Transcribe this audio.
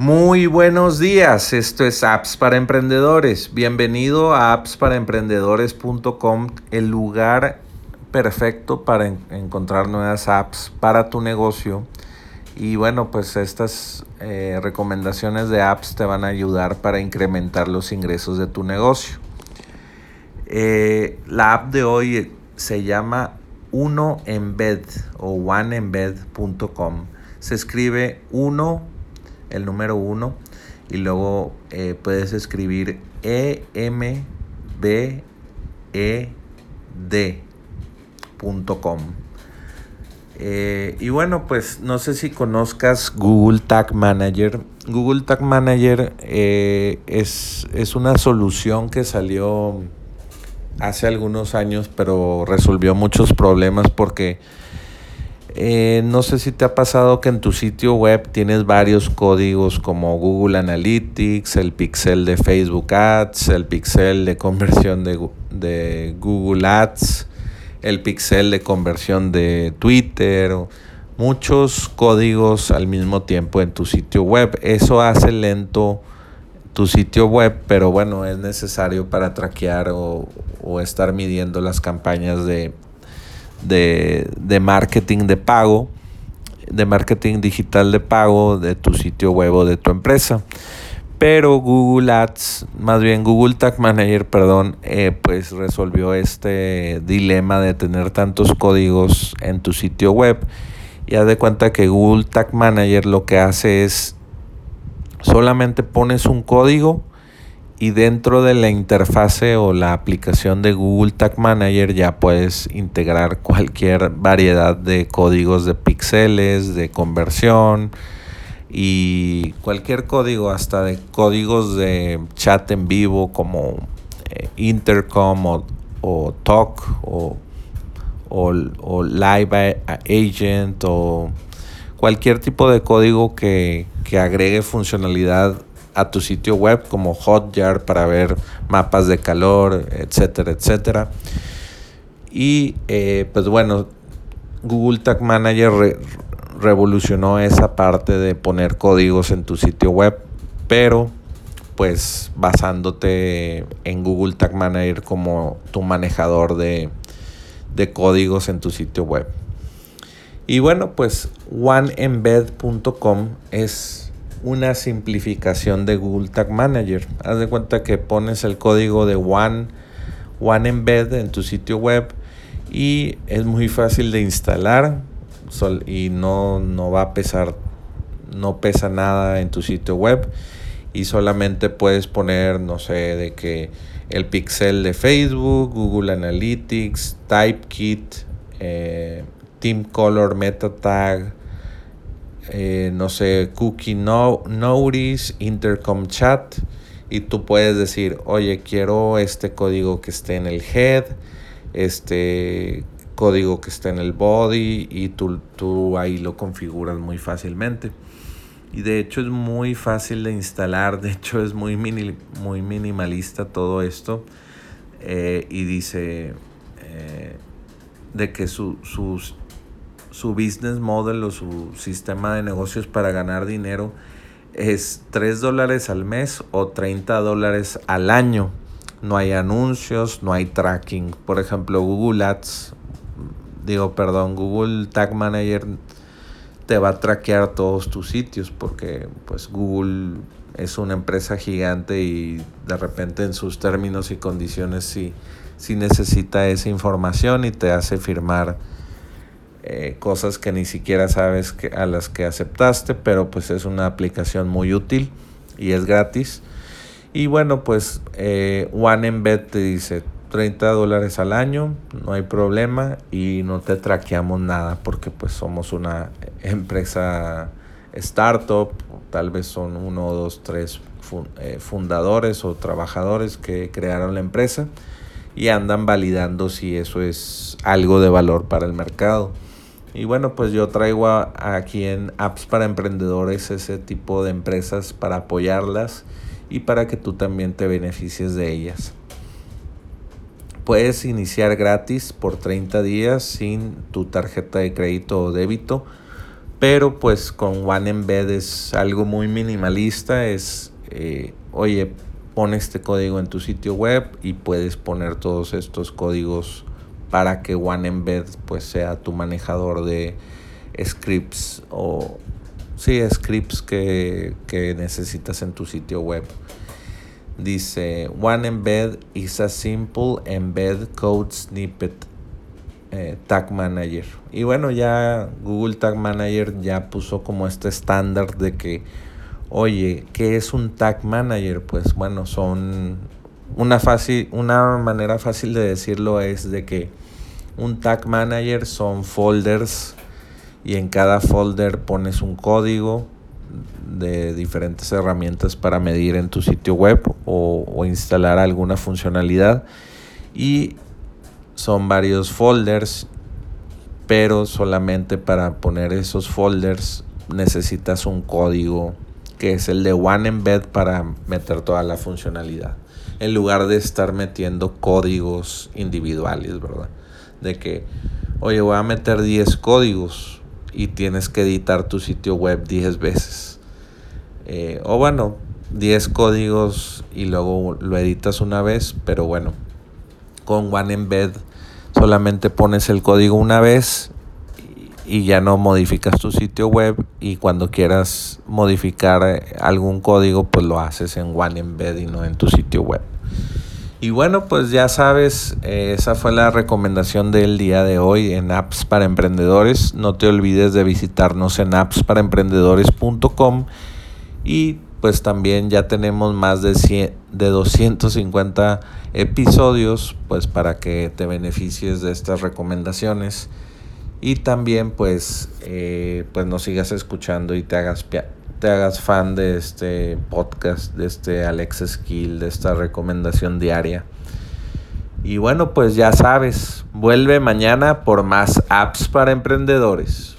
Muy buenos días, esto es Apps para Emprendedores. Bienvenido a appsparaemprendedores.com, el lugar perfecto para encontrar nuevas apps para tu negocio. Y bueno, pues estas eh, recomendaciones de apps te van a ayudar para incrementar los ingresos de tu negocio. Eh, la app de hoy se llama Uno Embed o oneembed.com. Se escribe uno el número 1 y luego eh, puedes escribir e m b e d.com. Eh, y bueno, pues no sé si conozcas Google Tag Manager. Google Tag Manager eh, es, es una solución que salió hace algunos años, pero resolvió muchos problemas porque eh, no sé si te ha pasado que en tu sitio web tienes varios códigos como Google Analytics, el pixel de Facebook Ads, el pixel de conversión de, de Google Ads, el pixel de conversión de Twitter, muchos códigos al mismo tiempo en tu sitio web. Eso hace lento tu sitio web, pero bueno, es necesario para traquear o, o estar midiendo las campañas de de, marketing de pago, de marketing digital de pago de tu sitio web o de tu empresa. Pero Google Ads, más bien Google Tag Manager, perdón, eh, pues resolvió este dilema de tener tantos códigos en tu sitio web. Y haz de cuenta que Google Tag Manager lo que hace es solamente pones un código y dentro de la interfase o la aplicación de Google Tag Manager ya puedes integrar cualquier variedad de códigos de píxeles, de conversión y cualquier código, hasta de códigos de chat en vivo como eh, Intercom o, Talk o, o, Live Agent o cualquier tipo de código que, que agregue funcionalidad a tu sitio web como Hotjar para ver mapas de calor, etcétera, etcétera. Y eh, pues bueno, Google Tag Manager revolucionó esa parte de poner códigos en tu sitio web, pero pues basándote en Google Tag Manager como tu manejador de, de códigos en tu sitio web. Y bueno, pues oneembed.com es una simplificación de Google Tag Manager. Haz de cuenta que pones el código de One, One Embed en tu sitio web y es muy fácil de instalar y no, no va a pesar, no pesa nada en tu sitio web y solamente puedes poner, no sé, de que el pixel de Facebook, Google Analytics, TypeKit, eh, Team Color Meta Tag, eh, no sé, Cookie no, Notice, Intercom Chat, y tú puedes decir, oye, quiero este código que esté en el head, este código que esté en el body, y tú, tú ahí lo configuras muy fácilmente. Y de hecho es muy fácil de instalar, de hecho es muy, muy minimalista todo esto. Eh, y dice eh, de que su, sus su business model o su sistema de negocios para ganar dinero es 3 dólares al mes o 30 dólares al año. No hay anuncios, no hay tracking. Por ejemplo, Google Ads, digo, perdón, Google Tag Manager te va a traquear todos tus sitios porque pues Google es una empresa gigante y de repente en sus términos y condiciones sí, sí necesita esa información y te hace firmar eh, cosas que ni siquiera sabes que, a las que aceptaste, pero pues es una aplicación muy útil y es gratis. Y bueno, pues eh, One Embed te dice 30 dólares al año, no hay problema y no te traqueamos nada porque pues somos una empresa startup, tal vez son uno, dos, tres eh, fundadores o trabajadores que crearon la empresa y andan validando si eso es algo de valor para el mercado. Y bueno, pues yo traigo aquí en Apps para Emprendedores ese tipo de empresas para apoyarlas y para que tú también te beneficies de ellas. Puedes iniciar gratis por 30 días sin tu tarjeta de crédito o débito. Pero pues con One es algo muy minimalista, es, eh, oye, pon este código en tu sitio web y puedes poner todos estos códigos para que One Embed pues sea tu manejador de scripts o sí, scripts que, que necesitas en tu sitio web. Dice, One Embed is a simple embed code snippet eh, Tag Manager. Y bueno, ya Google Tag Manager ya puso como este estándar de que, oye, ¿qué es un Tag Manager? Pues bueno, son una una manera fácil de decirlo es de que un Tag Manager son folders y en cada folder pones un código de diferentes herramientas para medir en tu sitio web o, o instalar alguna funcionalidad y son varios folders, pero solamente para poner esos folders necesitas un código que es el de One Embed para meter toda la funcionalidad. En lugar de estar metiendo códigos individuales, ¿verdad? De que, oye, voy a meter 10 códigos y tienes que editar tu sitio web 10 veces. Eh, o bueno, 10 códigos y luego lo editas una vez, pero bueno, con One Embed solamente pones el código una vez y ya no modificas tu sitio web y cuando quieras modificar algún código pues lo haces en One Embed y no en tu sitio web. Y bueno, pues ya sabes, eh, esa fue la recomendación del día de hoy en Apps para Emprendedores. No te olvides de visitarnos en appsparaemprendedores.com y pues también ya tenemos más de, 100, de 250 episodios pues para que te beneficies de estas recomendaciones y también pues eh, pues nos sigas escuchando y te hagas te hagas fan de este podcast de este Alex Skill de esta recomendación diaria. Y bueno pues ya sabes vuelve mañana por más apps para emprendedores